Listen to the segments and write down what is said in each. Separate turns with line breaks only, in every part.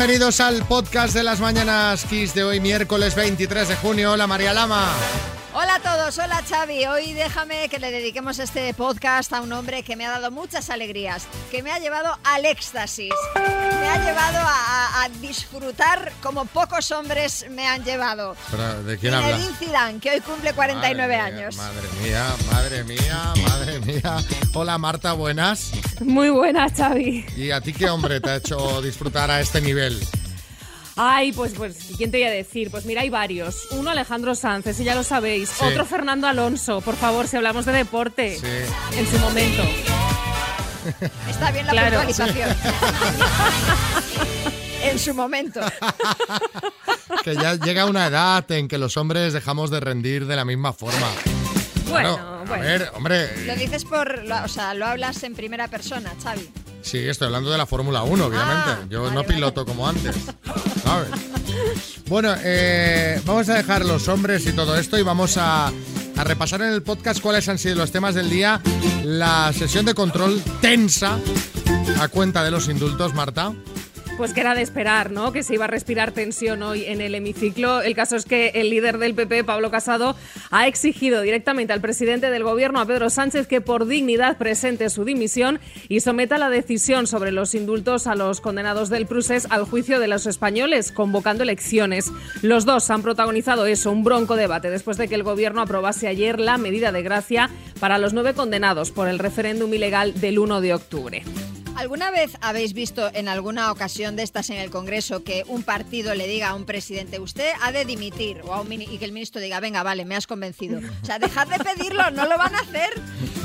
Bienvenidos al podcast de las mañanas Kiss de hoy, miércoles 23 de junio. Hola María Lama.
Hola a todos, hola Xavi. Hoy déjame que le dediquemos este podcast a un hombre que me ha dado muchas alegrías, que me ha llevado al éxtasis, me ha llevado a, a disfrutar como pocos hombres me han llevado.
¿Pero ¿De quién habla?
Zidane, que hoy cumple 49
Madre mía,
años.
Madre mía, madre mía, madre mía. Hola Marta, buenas.
Muy buena, Xavi.
¿Y a ti qué hombre te ha hecho disfrutar a este nivel?
Ay, pues, pues, ¿quién te voy a decir? Pues mira, hay varios. Uno, Alejandro Sánchez, si ya lo sabéis.
Sí.
Otro, Fernando Alonso. Por favor, si hablamos de deporte.
Sí.
En su momento.
Está bien la
Claro.
puntualización. en su momento.
Que ya llega una edad en que los hombres dejamos de rendir de la misma forma.
Bueno, bueno.
A ver, hombre,
Lo dices por, lo- o sea, lo hablas en primera persona, Xavi.
Sí, estoy hablando de la Fórmula 1, obviamente.
Ah,
Yo
vale,
no
vale.
piloto como antes. ¿sabes? Bueno, eh, vamos a dejar los hombres y todo esto y vamos a, a repasar en el podcast cuáles han sido los temas del día. La sesión de control tensa a cuenta de los indultos, Marta.
Pues que era de esperar, ¿no? Que se iba a respirar tensión hoy en el hemiciclo. El caso es que el líder del PP, Pablo Casado, ha exigido directamente al presidente del gobierno, a Pedro Sánchez, que por dignidad presente su dimisión y someta la decisión sobre los indultos a los condenados del Prusés al juicio de los españoles, convocando elecciones. Los dos han protagonizado eso, un bronco debate, después de que el gobierno aprobase ayer la medida de gracia para los nueve condenados por el referéndum ilegal del 1 de octubre.
¿Alguna vez habéis visto en alguna ocasión de estas en el Congreso que un partido le diga a un presidente, usted ha de dimitir, o a un mini- y que el ministro diga, venga, vale, me has convencido? O sea, dejad de pedirlo, no lo van a hacer.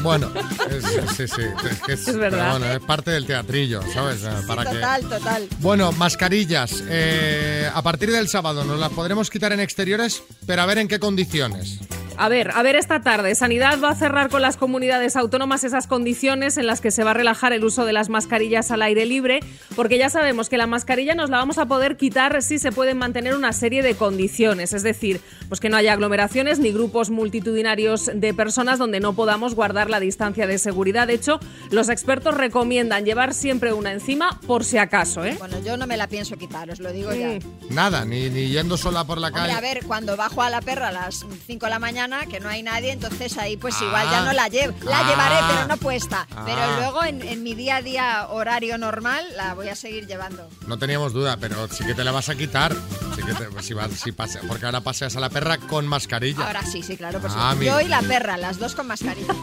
Bueno, es- sí, sí, es, que es-
Es verdad.
pero bueno, es parte del teatrillo, ¿sabes?
Sí,
Para que-
total, total.
Bueno, mascarillas. eh, a partir del sábado nos las podremos quitar en exteriores, pero a ver en qué condiciones.
A ver, a ver esta tarde. Sanidad va a cerrar con las comunidades autónomas esas condiciones en las que se va a relajar el uso de las mascarillas al aire libre, porque ya sabemos que la mascarilla nos la vamos a poder quitar si se pueden mantener una serie de condiciones, es decir, pues que no haya aglomeraciones ni grupos multitudinarios de personas donde no podamos guardar la distancia de seguridad. De hecho, los expertos recomiendan llevar siempre una encima por si acaso, ¿eh?
Bueno, yo no me la pienso quitar, os lo digo ya.
Nada, ni, ni yendo sola por la
Hombre,
calle.
a ver, cuando bajo a la perra a las 5 de la mañana, que no hay nadie, entonces ahí pues
Ah.
igual ya no la llevo. La
Ah.
llevaré, pero no puesta.
Ah.
Pero luego en, en mi día a día horario normal la voy a seguir llevando.
No teníamos duda, pero sí que te la vas a quitar. Sí que te- si vas- si pase- porque ahora paseas a la perra con mascarilla.
Ahora sí, sí, claro, por
Ah,
supuesto.
mira.
Yo y la perra, las dos con mascarilla.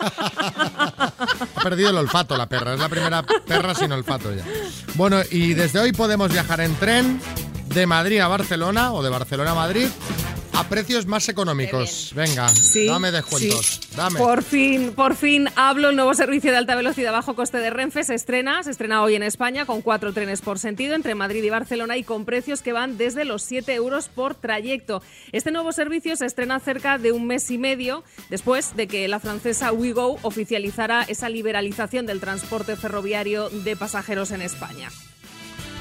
Ha perdido el olfato la perra. Es la primera perra sin olfato ya. Bueno, y desde hoy podemos viajar en tren de Madrid a Barcelona o de Barcelona a Madrid a precios más económicos. Venga,
Sí,
dame descuentos.
sí.
Dame.
Por fin, por fin hablo. El nuevo servicio de alta velocidad bajo coste de Renfe se estrena. Se estrena hoy en España con cuatro trenes por sentido entre Madrid y Barcelona y con precios que van desde los 7 euros por trayecto. Este nuevo servicio se estrena cerca de un mes y medio después de que la francesa WeGo oficializara esa liberalización del transporte ferroviario de pasajeros en España.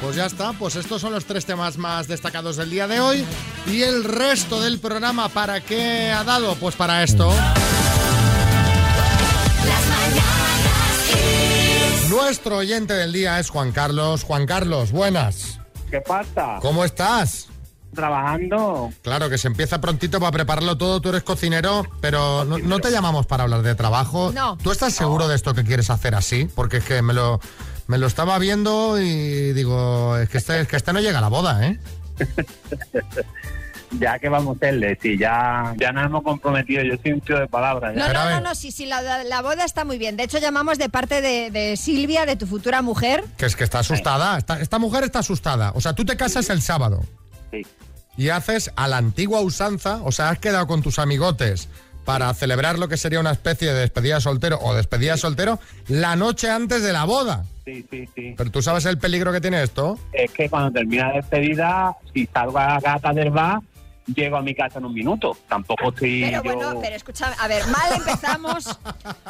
Pues ya está, pues estos son los tres temas más destacados del día de hoy. Y el resto del programa, ¿para qué ha dado? Pues para esto. Nuestro oyente del día es Juan Carlos. Juan Carlos, buenas.
¿Qué pasa?
¿Cómo estás?
Trabajando.
Claro que se empieza prontito para prepararlo todo, tú eres cocinero, pero no, no te llamamos para hablar de trabajo.
No.
¿Tú estás seguro de esto que quieres hacer así? Porque es que me lo, me lo estaba viendo y digo, es que este, es que este no llega a la boda, ¿eh?
Ya que vamos a hacerle, si ya, ya nos hemos comprometido, yo soy un tío de palabras.
No, no, no, no, sí, sí, la, la boda está muy bien. De hecho, llamamos de parte de, de Silvia, de tu futura mujer.
Que es que está asustada. Esta, esta mujer está asustada. O sea, tú te casas el sábado
Sí.
y haces a la antigua usanza, o sea, has quedado con tus amigotes para celebrar lo que sería una especie de despedida de soltero o despedida de soltero la noche antes de la boda.
Sí, sí, sí.
Pero tú sabes el peligro que tiene esto.
Es que cuando termina la despedida, si salgo a la gata del bar, llego a mi casa en un minuto. Tampoco estoy
Pero
yo...
bueno, pero escúchame, a ver, mal empezamos,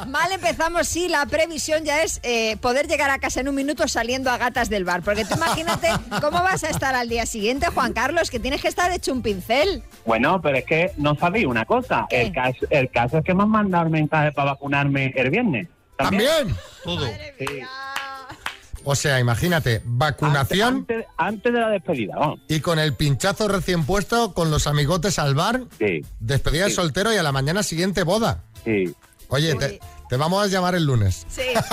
mal empezamos si la previsión ya es eh, poder llegar a casa en un minuto saliendo a gatas del bar. Porque tú imagínate cómo vas a estar al día siguiente, Juan Carlos, que tienes que estar hecho un pincel.
Bueno, pero es que no sabéis una cosa.
¿Qué?
El caso, el caso es que me han mandado el mensaje para vacunarme el viernes.
También. Todo.
Sí.
O sea, imagínate, vacunación
Antes, antes de la despedida, vamos.
y con el pinchazo recién puesto, con los amigotes al bar,
Sí,
despedida de
Sí.
soltero y a la mañana siguiente boda.
sí.
Oye, te, te vamos a llamar el lunes.
Sí.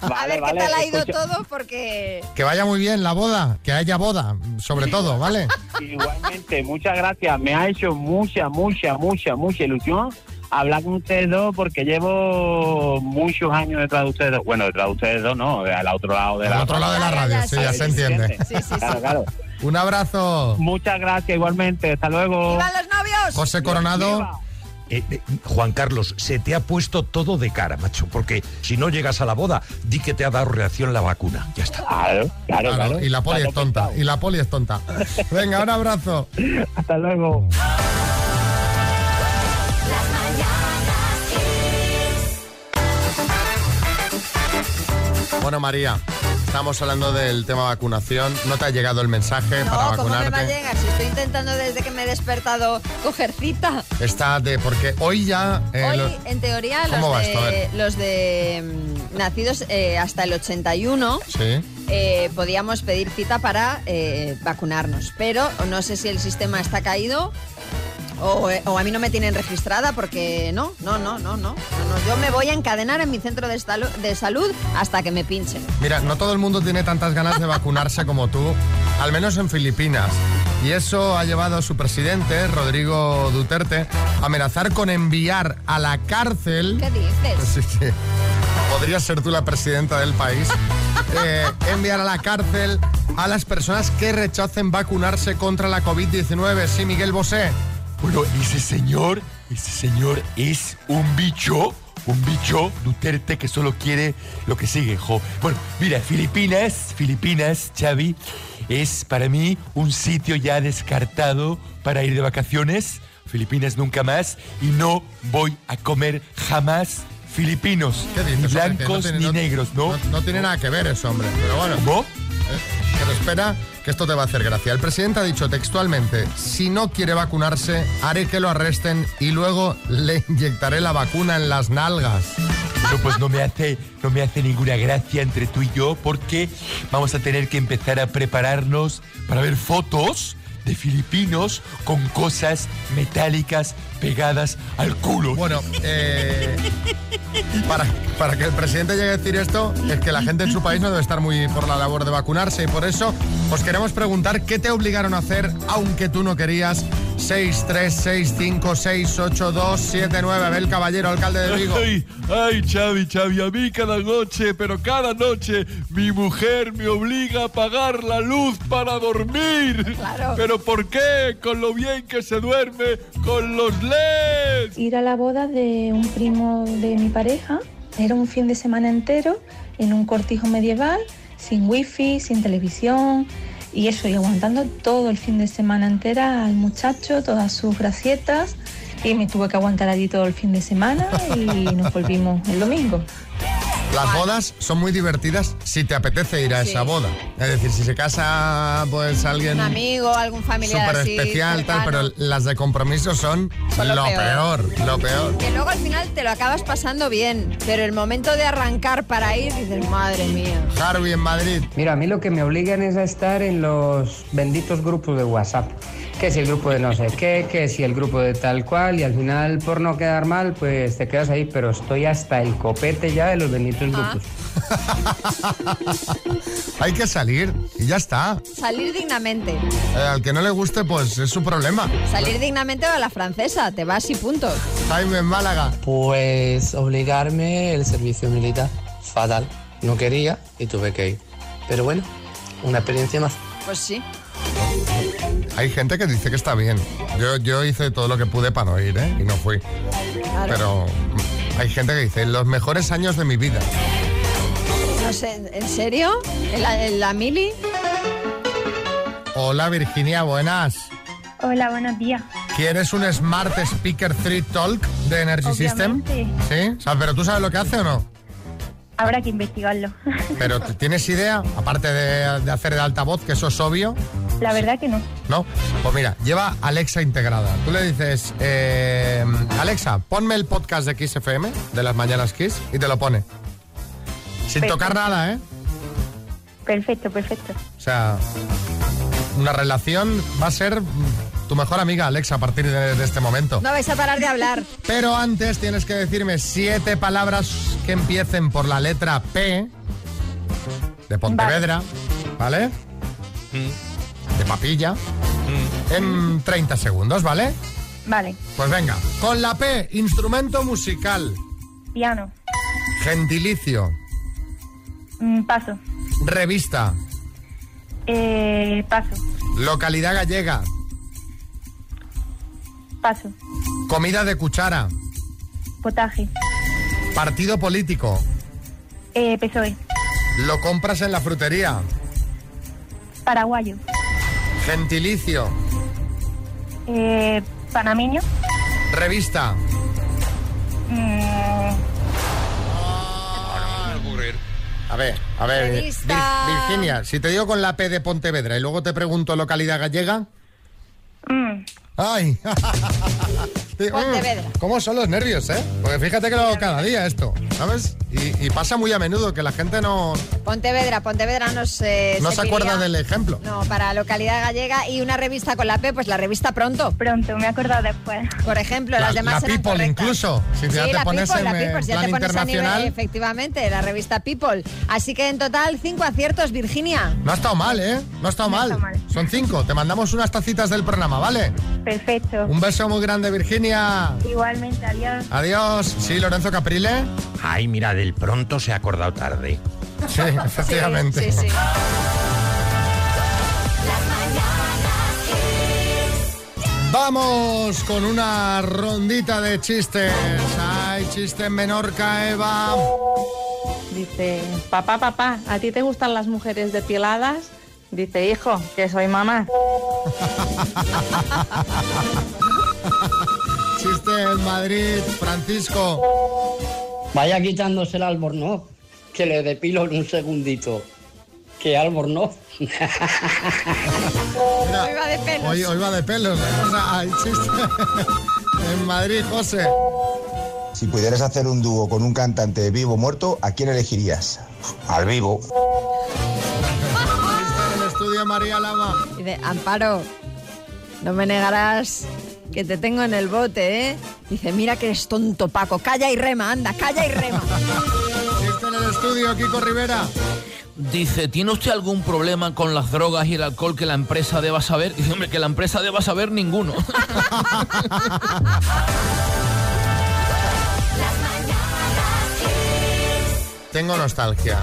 a ver
vale,
qué tal ha ido
escucha.
todo, porque
Que vaya muy bien la boda, que haya boda, sobre todo, ¿vale?
Igualmente, muchas gracias. Me ha hecho mucha, mucha, mucha, mucha ilusión hablar con ustedes dos porque llevo muchos años detrás de ustedes dos. Bueno, detrás de ustedes dos, no, al otro lado de
Al
la
otro lado de la
ya,
radio, sí, ya se entiende.
Sí, sí, sí.
Claro, claro.
Un abrazo.
Muchas gracias igualmente. Hasta luego.
¡Vivan los novios!
José Coronado.
Viva.
Eh, eh, Juan Carlos, se te ha puesto todo de cara, macho, porque si no llegas a la boda, di que te ha dado reacción la vacuna. Ya está.
Claro, claro,
Claro,
claro.
y la poli es tonta,
pensado.
y la poli es tonta. Venga, un abrazo.
Hasta luego.
Bueno, María, estamos hablando del tema vacunación. ¿No te ha llegado el mensaje para
No, ¿cómo me va a
vacunarte?
llegar? Si estoy intentando desde que me he despertado coger cita.
Está de. Porque hoy ya. eh,
Hoy, en teoría,
¿Cómo va
los de,
ver.
los de mm, nacidos eh, hasta el 81
Sí.
eh, podíamos pedir cita para vacunarnos. Pero no sé si el sistema está caído o, eh, o a mí no me tienen registrada porque no, no, no, no, no. Yo me voy a encadenar en mi centro de salud hasta que me pinchen.
Mira, no todo el mundo tiene tantas ganas de vacunarse como tú, al menos en Filipinas. Y eso ha llevado a su presidente, Rodrigo Duterte, a amenazar con enviar a la cárcel.
¿Qué dices?
Sí, sí. Podrías ser tú la presidenta del país. Eh, enviar a la cárcel a las personas que rechacen vacunarse contra la COVID-19. Sí, Miguel Bosé.
Bueno, ese señor, ese señor es un bicho, un bicho Duterte que solo quiere lo que sigue, jo. Bueno, mira, Filipinas, Filipinas, Xavi, es para mí un sitio ya descartado para ir de vacaciones. Filipinas nunca más y no voy a comer jamás filipinos,
¿Qué dices?
ni blancos
tiene-
ni negros, ¿no?
No, no tiene nada que ver eso, hombre. Pero bueno.
¿Cómo?
Eh, Pero espera, que esto te va a hacer gracia. El presidente ha dicho textualmente, si no quiere vacunarse, haré que lo arresten y luego le inyectaré la vacuna en las nalgas.
Bueno, pues no me hace, no me hace ninguna gracia entre tú y yo porque vamos a tener que empezar a prepararnos para ver fotos de filipinos con cosas metálicas pegadas al culo.
Bueno, eh, para, que el presidente llegue a decir esto, es que la gente en su país no debe estar muy por la labor de vacunarse y por eso os queremos preguntar qué te obligaron a hacer aunque tú no querías. 636568279, Abel Caballero, alcalde de Vigo.
Ay, ay, Xavi, Xavi, a mí cada noche, pero cada noche mi mujer me obliga a apagar la luz para dormir.
Claro.
¿Pero por qué? Con lo bien que se duerme con los LEDs.
ir a la boda de un primo de mi pareja. Era un fin de semana entero en un cortijo medieval, sin wifi, sin televisión y eso, y aguantando todo el fin de semana entera al muchacho, todas sus gracietas. Y me tuve que aguantar allí todo el fin de semana y nos volvimos el domingo.
Las bodas son muy divertidas si te apetece ir a
Sí.
esa boda. Es decir, si se casa pues alguien
Un amigo, algún familiar
súper especial, tal, pero las de compromiso son,
Son lo
lo
peor.
peor, lo peor.
Que luego al final te lo acabas pasando bien, pero el momento de arrancar para ir dices, madre mía.
Harvey en Madrid.
Mira, a mí lo que me obligan es a estar en los benditos grupos de WhatsApp. Que si el grupo de no sé qué, que si el grupo de tal cual, y al final, por no quedar mal, pues te quedas ahí, pero estoy hasta el copete ya de los benditos
Ah.
grupos.
Hay que salir y ya está.
Salir dignamente.
Eh, al que no le guste, pues es su problema.
Salir dignamente a la francesa, te vas y punto.
Jaime en Málaga.
Pues obligarme el servicio militar. Fatal. No quería y tuve que ir. Pero bueno, una experiencia más.
Pues sí.
Hay gente que dice que está bien. Yo, yo hice todo lo que pude para no ir, ¿eh? Y no fui.
Claro.
Pero hay gente que dice, los mejores años de mi vida.
No sé, ¿en serio? ¿En la, en la mili?
Hola Virginia, buenas.
Hola, buenos días.
¿Quieres un Smart Speaker 3 Talk de Energy System?
Obviamente.
¿Sí? O sea, ¿Pero tú sabes lo que hace o no?
Habrá que investigarlo.
¿Pero tienes idea? Aparte de, de hacer de altavoz, que eso es obvio.
La verdad que no.
¿No? Pues mira, lleva Alexa integrada. Tú le dices, eh, Alexa, ponme el podcast de Kiss FM, de las mañanas Kiss, y te lo pone. Sin
Perfecto.
tocar nada, ¿eh?
Perfecto, perfecto.
O sea, una relación va a ser tu mejor amiga, Alexa, a partir de, de este momento.
No vais a parar de hablar.
Pero antes tienes que decirme siete palabras que empiecen por la letra P de Pontevedra, ¿vale? De papilla. En 30 segundos, ¿vale?
Vale.
Pues venga, con la P, instrumento musical,
Piano.
gentilicio,
Mm, paso.
revista,
Eh, paso.
localidad gallega,
Paso.
comida de cuchara,
Potaje.
partido político,
Eh, PSOE.
lo compras en la frutería,
Paraguayo.
Gentilicio,
Eh, panameño.
revista,
Mm,
A ver, a ver,
Revista.
Vir- Virginia, si te digo con la P de Pontevedra y luego te pregunto localidad gallega.
mm,
¡Ay! Sí,
Pontevedra.
mm, ¿Cómo son los nervios, eh? Porque fíjate que lo hago cada día esto, ¿sabes? Y, y pasa muy a menudo que la gente no,
Pontevedra, Pontevedra no se
no se acuerda del ejemplo.
No, para localidad gallega y una revista con la P, pues la revista Pronto.
pronto, me he acordado después.
Por ejemplo,
La,
las demás
la
eran
People
correctas.
incluso, si ya
sí,
te
la
pones
People,
en,
la
eh,
People, si ya
plan
te pones a nivel, efectivamente, la revista People. Así que en total, cinco aciertos, Virginia.
No ha estado mal, ¿eh? No ha estado
No ha
mal.
estado mal.
Son cinco. Te mandamos unas tacitas del programa, ¿vale?
Perfecto.
Un beso muy grande, Virginia.
Igualmente, adiós.
Adiós. Sí, Lorenzo Caprile.
Ay, mira, del pronto se ha acordado tarde.
Sí, efectivamente.
Sí, sí.
Vamos con una rondita de chistes. Hay chiste en Menorca, Eva.
Dice, papá, papá, ¿a ti te gustan las mujeres depiladas? Dice, hijo, que soy mamá.
Chiste en Madrid, Francisco.
Vaya quitándose el albornoz, que le depilo en un segundito. ¿Qué albornoz?
Mira,
Hoy va de pelos.
Hoy, hoy va de pelos. ¿eh? O sea, hay chiste en Madrid, José.
Si pudieras hacer un dúo con un cantante vivo o muerto, ¿a quién elegirías? Al vivo.
El estudio, María Lama.
Dice, Amparo, no me negarás que te tengo en el bote, ¿eh? Dice, mira que eres tonto, Paco. Calla y rema, anda, calla y rema.
Chiste en el estudio, Kiko Rivera.
Dice, ¿tiene usted algún problema con las drogas y el alcohol que la empresa deba saber? Dice, hombre, que la empresa deba saber ninguno.
Tengo nostalgia.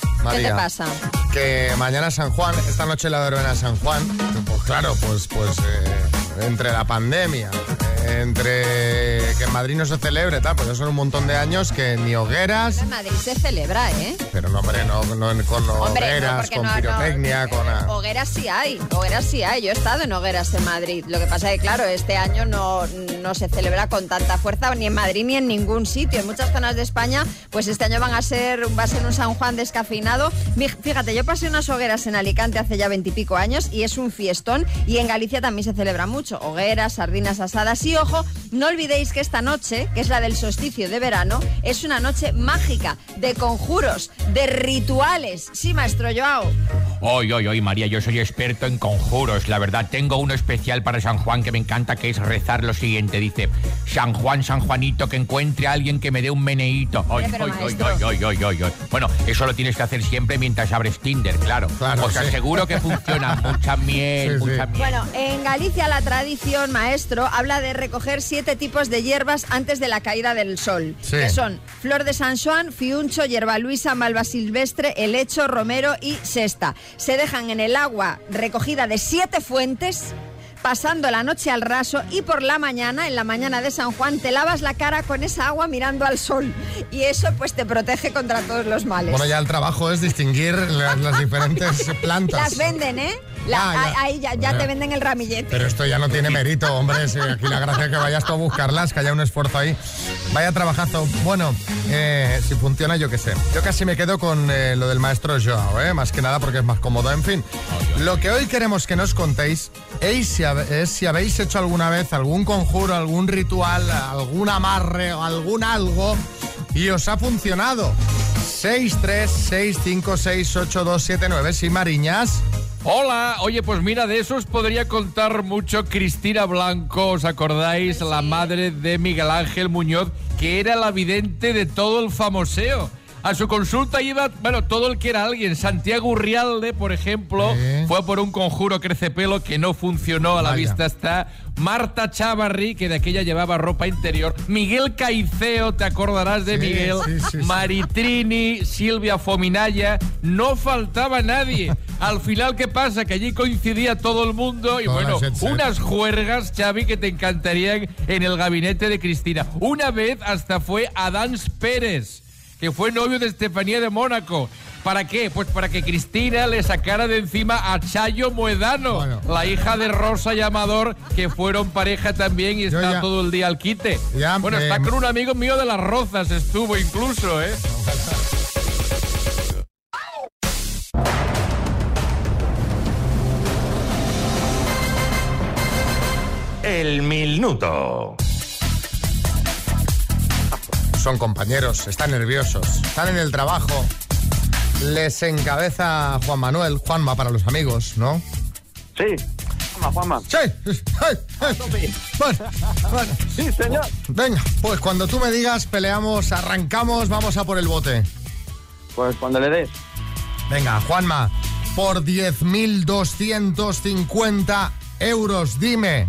¿Qué
María.
te pasa?
que mañana San Juan, esta noche la verbena San Juan, pues claro, pues, pues eh, entre la pandemia, entre que en Madrid no se celebre, tal, pues son un montón de años que ni hogueras,
En Madrid se celebra, ¿eh?
pero no, hombre, no, no con
Hombre,
hogueras, con
no-
pirotecnia, con...
Hogueras sí hay, hogueras sí hay. Yo he estado en hogueras en Madrid. Lo que pasa es que, claro, este año no, no se celebra con tanta fuerza ni en Madrid ni en ningún sitio. En muchas zonas de España, pues este año van a ser, va a ser un San Juan descafeinado. Fíjate, yo pasé unas hogueras en Alicante hace ya veintipico años y es un fiestón. Y en Galicia también se celebra mucho. Hogueras, sardinas asadas. Y ojo, no olvidéis que esta noche, que es la del solsticio de verano, es una noche mágica de conjuros, de rituales. Sí, maestro Joao.
Hoy, hoy, hoy, María, yo soy experto en conjuros. La verdad, tengo uno especial para San Juan que me encanta, que es rezar lo siguiente. Dice, San Juan, San Juanito, que encuentre a alguien que me dé un meneíto. Hoy, hoy, hoy, hoy, hoy, hoy. Bueno, eso lo tienes que hacer siempre mientras abres Tinder, claro.
Claro,
Os
sí.
aseguro que funciona. Mucha miel,
Sí, sí.
mucha miel.
Bueno, en Galicia la tradición, maestro, habla de recoger siete tipos de hierbas antes de la caída del sol.
Sí.
Que son flor de San Juan, fiuncho, hierba luisa, malva silvestre, helecho, romero y sesta. Se dejan en el agua recogida de siete fuentes pasando la noche al raso y por la mañana, en la mañana de San Juan, te lavas la cara con esa agua mirando al sol. Y eso pues te protege contra todos los males.
Bueno, ya el trabajo es distinguir las, las diferentes plantas.
Las venden, ¿eh? La-
Ah, ya.
ahí- ya, ya
Bueno.
te venden el ramillete.
Pero esto ya no tiene mérito, hombre. si aquí la gracia es que vayas tú a buscarlas, que haya un esfuerzo ahí. Vaya trabajazo. Bueno, eh, si funciona, yo qué sé. Yo casi me quedo con eh, lo del maestro Joao, ¿eh? más que nada porque es más cómodo. En fin, lo que hoy queremos que nos contéis es si, habe- es si habéis hecho alguna vez algún conjuro, algún ritual, algún amarre o algún algo y os ha funcionado. 636568279. Sí, Mariñas.
Hola, oye, pues mira, de eso os podría contar mucho Cristina Blanco, ¿os acordáis? La madre de Miguel Ángel Muñoz, que era la vidente de todo el famoseo. A su consulta iba, bueno, todo el que era alguien. Santiago Urrialde, por ejemplo, fue por un conjuro crecepelo que no funcionó, a la
Vaya.
vista está. Marta Chavarri, que de aquella llevaba ropa interior. Miguel Caiceo, te acordarás de
Sí,
Miguel.
sí.
Maritrini, Silvia Fominaya, no faltaba nadie. Al final, ¿qué pasa? Que allí coincidía todo el mundo y
Toda
bueno, unas juergas, Xavi, que te encantarían en el gabinete de Cristina. Una vez hasta fue Adán Pérez, que fue novio de Estefanía de Mónaco. ¿Para qué? Pues para que Cristina le sacara de encima a Chayo Moedano, la hija de Rosa y Amador, que fueron pareja también y está
ya-
todo el día al quite.
Ya,
bueno,
eh,
está con un amigo mío de las Rozas, estuvo incluso, ¿eh?
El minuto.
Son compañeros, están nerviosos, están en el trabajo. Les encabeza Juan Manuel, Juanma para los amigos, ¿no?
Sí, Juanma, Juanma.
Sí, Bueno, bueno.
Sí, señor.
Venga, pues cuando tú me digas, peleamos, arrancamos, vamos a por el bote.
Pues cuando le des.
Venga, Juanma, por 10.250 euros, dime,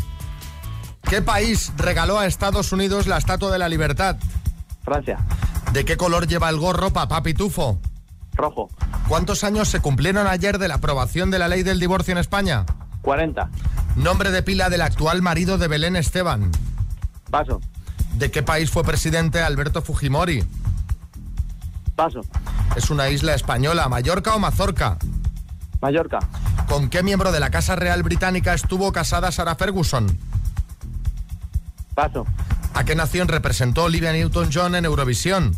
¿qué país regaló a Estados Unidos la Estatua de la Libertad?
Francia.
¿De qué color lleva el gorro papá Pitufo?
Rojo.
¿Cuántos años se cumplieron ayer de la aprobación de la ley del divorcio en España?
40.
Nombre de pila del actual marido de Belén Esteban.
Paso.
¿De qué país fue presidente Alberto Fujimori?
Paso.
¿Es una isla española, Mallorca o Mazorca?
Mallorca.
¿Con qué miembro de la Casa Real Británica estuvo casada Sarah Ferguson?
Paso.
¿A qué nación representó Olivia Newton-John en Eurovisión?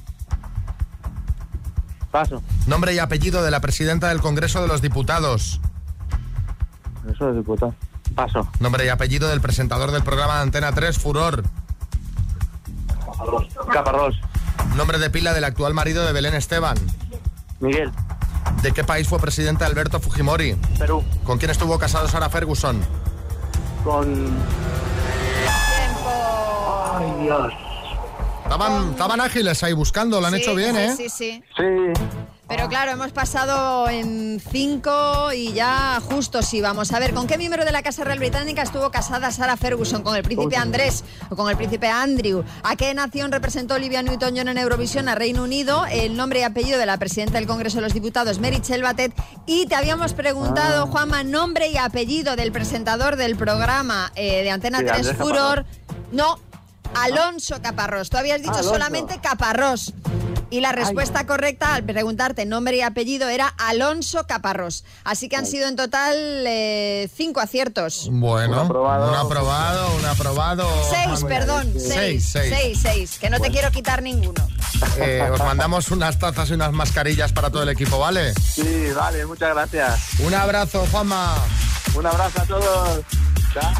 Paso.
Nombre y apellido de la presidenta del Congreso de los Diputados.
Eso es diputado. Paso.
Nombre y apellido del presentador del programa de Antena 3, Furor.
Caparrós.
Nombre de pila del actual marido de Belén Esteban.
Miguel.
¿De qué país fue presidente Alberto Fujimori?
Perú.
¿Con quién estuvo casado Sarah Ferguson?
Con. Ay, Dios.
Estaban, estaban ágiles ahí buscando, lo han
Sí,
hecho bien,
sí,
¿eh?
Sí, sí.
Sí.
Pero claro, hemos pasado en cinco y ya justo sí. Vamos a ver, ¿con qué miembro de la Casa Real Británica estuvo casada Sarah Ferguson? ¿Con el príncipe Andrés o con el príncipe Andrew? ¿A qué nación representó Olivia Newton-John en Eurovisión? A Reino Unido. El nombre y apellido de la presidenta del Congreso de los Diputados, Mary Chelbatet. Y te habíamos preguntado, Juanma, nombre y apellido del presentador del programa eh, de Antena
Sí,
3
Andrés
Furor. No, Alonso Caparrós. Tú habías dicho
Alonso.
solamente Caparrós. Y la respuesta correcta al preguntarte nombre y apellido era Alonso Caparrós. Así que han sido en total eh, cinco aciertos.
Bueno,
Un aprobado.
un aprobado, un aprobado.
Seis, perdón. Seis,
Seis, seis.
seis, seis, Que no te quiero quitar ninguno.
Eh, os mandamos unas tazas y unas mascarillas para todo el equipo, ¿vale?
Sí, vale, muchas gracias.
Un abrazo, Juanma.
Un abrazo a todos. Chao.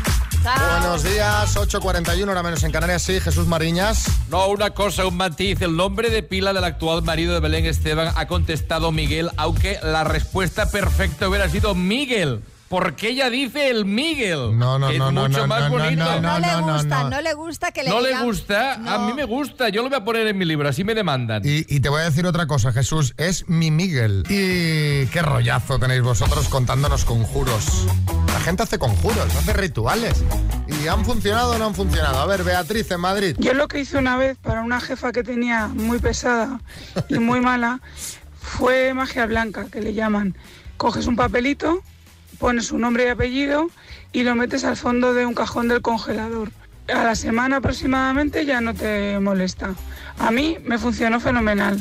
Buenos días, 8.41, hora menos en Canarias, sí, Jesús Mariñas.
No, una cosa, un matiz. El nombre de pila del actual marido de Belén Esteban ha contestado Miguel, aunque la respuesta perfecta hubiera sido Miguel. Porque ella dice el Miguel.
No, no,
que
no,
es
no,
mucho
no,
más
no,
bonito.
no,
No, le
no, no,
gusta,
no.
no, le gusta que le
¿No le gusta? A mí me gusta. Yo lo voy a poner en mi libro, así me demandan.
Y, y te voy a decir otra cosa, Jesús, es mi Miguel. Y qué rollazo tenéis vosotros contándonos conjuros. La gente hace conjuros, hace rituales. ¿Y han funcionado o no han funcionado? A ver, Beatriz, en Madrid.
Yo lo que hice una vez para una jefa que tenía muy pesada y muy mala fue magia blanca, que le llaman. Coges un papelito, pones su nombre y apellido y lo metes al fondo de un cajón del congelador. A la semana aproximadamente ya no te molesta. A mí me funcionó fenomenal.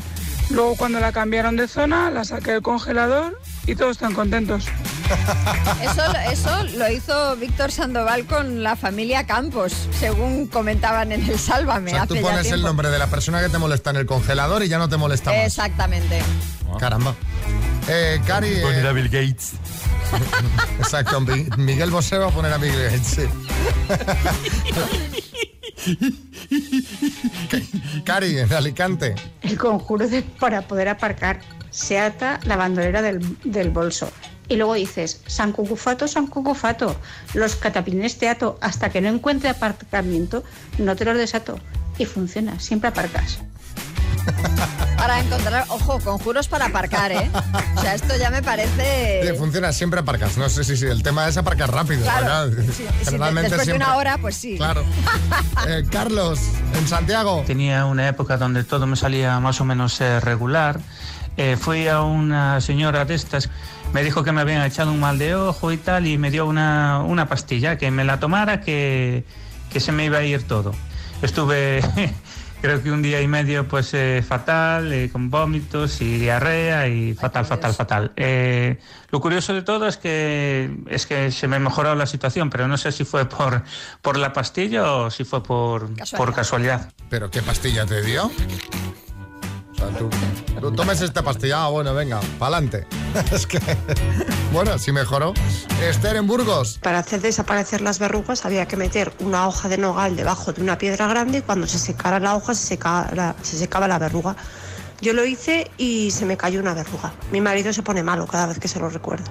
Luego cuando la cambiaron de zona, la saqué del congelador y todos están contentos.
Eso, eso lo hizo Víctor Sandoval con la familia Campos, según comentaban en el Sálvame.
O sea,
hace
tú
ya
pones el nombre de la persona que te molesta en el congelador y ya no te molesta más.
Exactamente.
Caramba. Eh, Cari. eh,
Poner a Bill Gates.
Exacto, Mi- Miguel Bosé va a poner a Miguel Gates, sí. Cari, en Alicante.
El conjuro de- para poder aparcar. Se ata la bandolera del, del bolso. Y luego dices, San Cucufato, San Cucufato, los catapines te ato hasta que no encuentre aparcamiento, no te los desato. Y funciona, siempre aparcas.
Para encontrar, ojo, conjuros para aparcar, ¿eh? O sea, esto ya me
Sí,
parece...
funciona, siempre aparcas. No sé si si el tema es aparcar rápido.
Claro,
¿verdad?
sí, sí,
Generalmente
después de una hora, pues sí.
Claro. Eh, Carlos, en Santiago.
Tenía una época donde todo me salía más o menos eh, regular. Eh, fui a una señora de estas, me dijo que me habían echado un mal de ojo y tal, y me dio una, una pastilla, que me la tomara, que, que se me iba a ir todo. Estuve, creo que un día y medio, pues eh, fatal, eh, con vómitos y diarrea, y fatal, fatal, fatal. Eh, lo curioso de todo es que, es que se me mejoró la situación, pero no sé si fue por, por la pastilla o si fue por por casualidad.
¿Pero qué pastilla te dio? Sea, tú, tú tomes esta pastilla, ah, bueno, venga, pa'lante. es que, bueno, si mejoró. Esther en Burgos.
Para hacer desaparecer las verrugas había que meter una hoja de nogal debajo de una piedra grande y cuando se secara la hoja se secaba la, se secaba la verruga. Yo lo hice y se me cayó una verruga. Mi marido se pone malo cada vez que se lo recuerdo.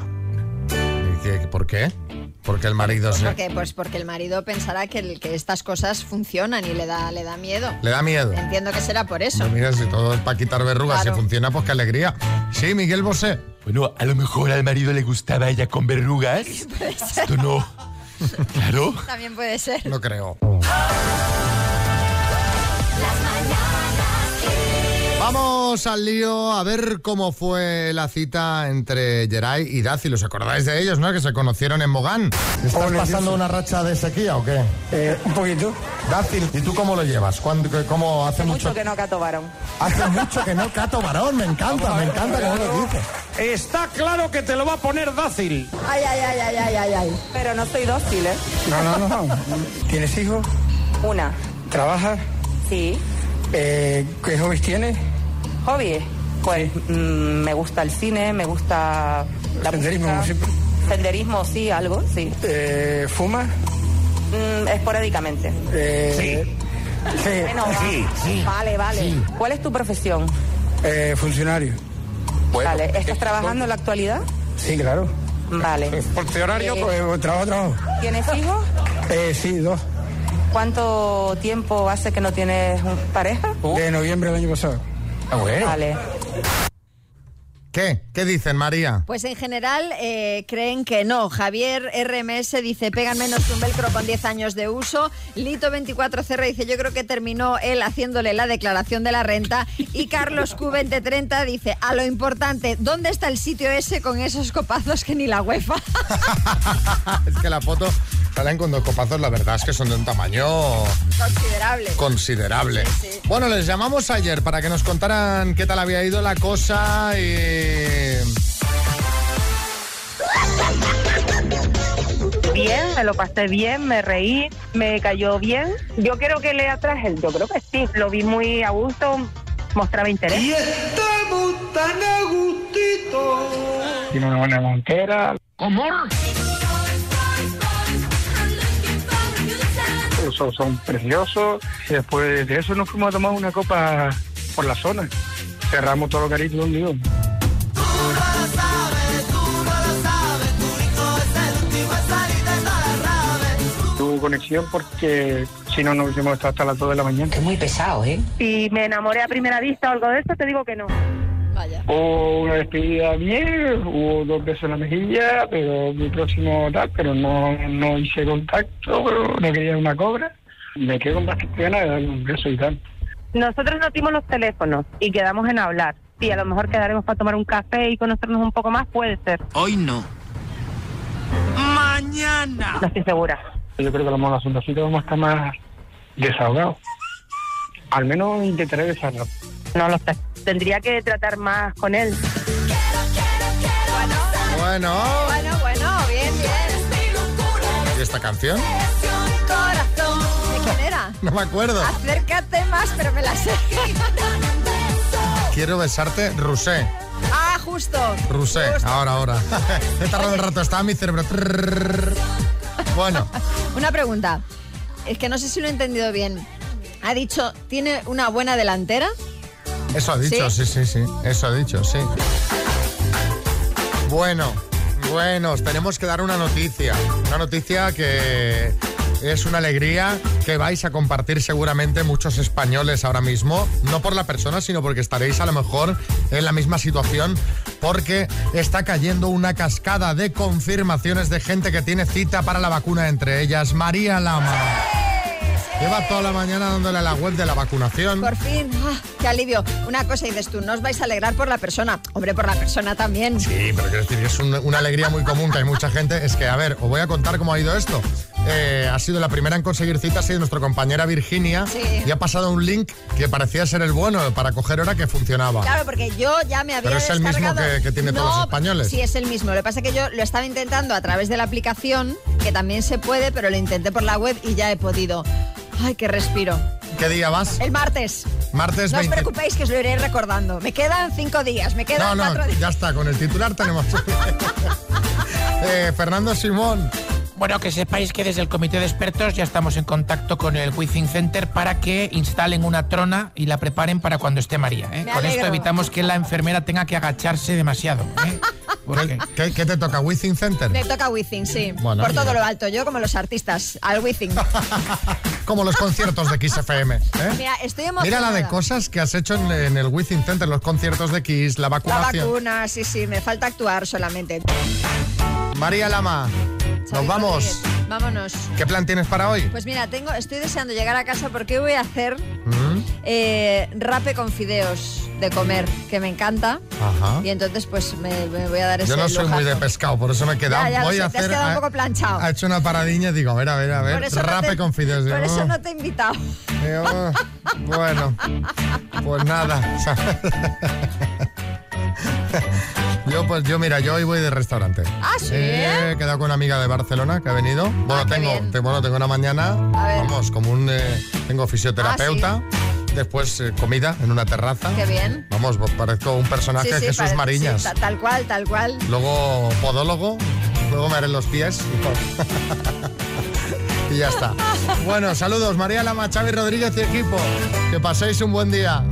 ¿Y qué- ¿Por qué? Porque el marido se...
Porque, pues porque el marido pensará que, el- que estas cosas funcionan y le da, le da miedo.
Le da miedo.
Entiendo que será por eso.
Pues mira, si todo es para quitar verrugas,
Claro.
si funciona, pues qué alegría. Sí, Miguel Bosé.
Bueno, a lo mejor al marido le gustaba a ella con verrugas.
Puede ser.
Esto no. Claro.
También puede ser.
No creo. Vamos al lío a ver cómo fue la cita entre Geray y Dácil. ¿Os acordáis de ellos, no? Que se conocieron en Mogán. ¿Estás pasando una racha de sequía o qué? un poquito. Dácil, ¿y tú cómo lo llevas? ¿Cuándo, qué- cómo hace mucho?
que no cato varón.
Hace mucho que no cato varón, me encanta, me encanta cómo lo dices.
Está claro que te lo va a poner dócil. Ay, ay, ay, ay, ay, ay, ay. Pero no soy dócil, ¿eh?
No, no, no. ¿Tienes hijos?
Una.
¿Trabajas?
Sí.
Eh, ¿Qué hobbies tienes?
Hobby. Pues mm, me gusta el cine, me gusta la
Senderismo,
música.
siempre.
Senderismo, sí, algo, sí.
Eh, ¿Fumas?
Mm, esporádicamente.
Eh, sí.
Bueno, va. Vale, vale. ¿Cuál es tu profesión?
Eh, funcionario.
vale, ¿estás trabajando en la actualidad?
Sí, claro.
Vale.
¿Por qué horario?
Eh,
Pues trabajo, trabajo.
¿Tienes hijos?
Eh, sí, dos.
¿Cuánto tiempo hace que no tienes un- pareja?
De noviembre del año pasado. Ah, bueno.
Vale.
¿Qué? ¿Qué dicen, María?
Pues en general eh, creen que no. Javier RMS dice, pegan menos que un velcro con 10 años de uso. Lito24CR dice, yo creo que terminó él haciéndole la declaración de la renta. Y Carlos Q2030 dice, a lo importante, ¿dónde está el sitio ese con esos copazos que ni la UEFA?
es que la foto salen con dos copazos, la verdad es que son de un tamaño
Considerable.
considerable. Bueno, les llamamos ayer para que nos contaran qué tal había ido la cosa y...
Bien, me lo pasé bien, me reí, me cayó bien. Yo creo que le atraje, yo creo que sí, lo vi muy a gusto, mostraba interés. Y estamos tan a gustito.
Tiene una buena delantera.
¿Cómo?
Son, son preciosos. Y después de eso nos fuimos a tomar una copa por la zona. Cerramos todo lo carito un conexión porque si no, nos hubiésemos estado hasta las 2 de la mañana. Es muy pesado, ¿eh?
Si me enamoré a primera vista o algo de eso, te digo que no.
Hubo una despedida bien, hubo dos besos en la mejilla, pero mi próximo tal, pero no, no hice contacto, no quería una cobra. Me quedo con bastante ganas de darle un beso y tal.
Nosotros no dimos los teléfonos y quedamos en hablar. Sí, a lo mejor quedaremos para tomar un café y conocernos un poco más, puede ser.
Hoy no.
Mañana. No estoy segura.
Yo creo que a lo mejor la sondacita vamos a estar más desahogados. Al menos intentaré besarlo.
No lo sé. Tendría que tratar más con él.
Bueno,
Bueno, bueno, bien, bien.
¿y esta canción?
Corazón. ¿De quién era?
No me acuerdo.
Acércate más, pero me la sé.
Quiero besarte, Rusé.
ah, justo.
Rusé, ahora, ahora. He tardado un rato, estaba mi cerebro. Bueno,
Una pregunta. Es que no sé si lo he entendido bien. Ha dicho, ¿tiene una buena delantera?
Eso ha dicho, sí, sí, sí. Eso ha dicho, sí. Bueno, bueno, os tenemos que dar una noticia. Una noticia que es una alegría que vais a compartir seguramente muchos españoles ahora mismo. No por la persona, sino porque estaréis a lo mejor en la misma situación. Porque está cayendo una cascada de confirmaciones de gente que tiene cita para la vacuna, entre ellas María Lama. Lleva toda la mañana dándole a la web de la vacunación.
Por fin, ah, qué alivio. Una cosa dices tú, no os vais a alegrar por la persona. Hombre, por la persona también.
Sí, pero quiero decir es un- una alegría muy común que hay mucha gente. Es que, a ver, os voy a contar cómo ha ido esto. Eh, ha sido la primera en conseguir cita, ha sido nuestra compañera Virginia.
Sí.
Y ha pasado un link que parecía ser el bueno para coger hora que funcionaba.
Claro, porque yo ya me había
Pero es el mismo que- que tiene todos los
No,
españoles.
Sí, es el mismo. Lo que pasa es que yo lo estaba intentando a través de la aplicación, que también se puede, pero lo intenté por la web y ya he podido. Ay, qué respiro.
¿Qué día vas?
El martes.
Martes
No os
20.
preocupéis que os lo iré recordando. Me quedan cinco días, me
No,
quedan
no,
cuatro días.
ya está, con el titular tenemos. Eh, Fernando Simón.
Bueno, que sepáis que desde el comité de expertos ya estamos en contacto con el Withing Center para que instalen una trona y la preparen para cuando esté María. ¿eh? Con esto evitamos que la enfermera tenga que agacharse demasiado. ¿eh?
¿Qué, qué- qué te toca? ¿Withing Center?
Me toca Wizzing, sí.
Bueno,
por todo lo alto, yo como los artistas, al Wizzing.
Como los conciertos de XFM. ¿eh?
Mira, estoy
Mira la de cosas que has hecho en, en el Withing Center, los conciertos de Kiss, la
La
vacunación.
vacuna, sí, sí, me falta actuar solamente.
María Lama, nos vamos.
Vámonos.
¿Qué plan tienes para hoy?
Pues mira, tengo, estoy deseando llegar a casa porque hoy voy a hacer
¿Mm?
eh, rape con fideos de comer, que me encanta.
Ajá.
Y entonces pues me, me voy a dar ese
Yo no soy muy de pescado, por eso me he quedado.
Ya, ya lo
Voy
sé,
a
te has
hacer.
quedado un
ha-
poco planchado.
Ha hecho una paradiña y digo, a ver, a ver, a ver.
Eso no
Rape
te-
con fideos.
Por eso
"Oh".
no te he invitado.
Digo, bueno, pues nada. Yo, pues yo, mira, yo hoy voy de restaurante.
Ah, ¿sí?
He quedado con una amiga de Barcelona que ha venido. Bueno,
Ah, qué
tengo, te- bueno, tengo una mañana, vamos, como un, eh, tengo fisioterapeuta. Después eh, comida en una terraza.
Qué bien.
Vamos, pues parezco un personaje de
sí,
Jesús Mariñas.
sí, tal cual, tal cual.
Luego podólogo, luego me haré los pies. y ya está. Bueno, saludos María Lama, Xavi Rodríguez y equipo. Que paséis un buen día.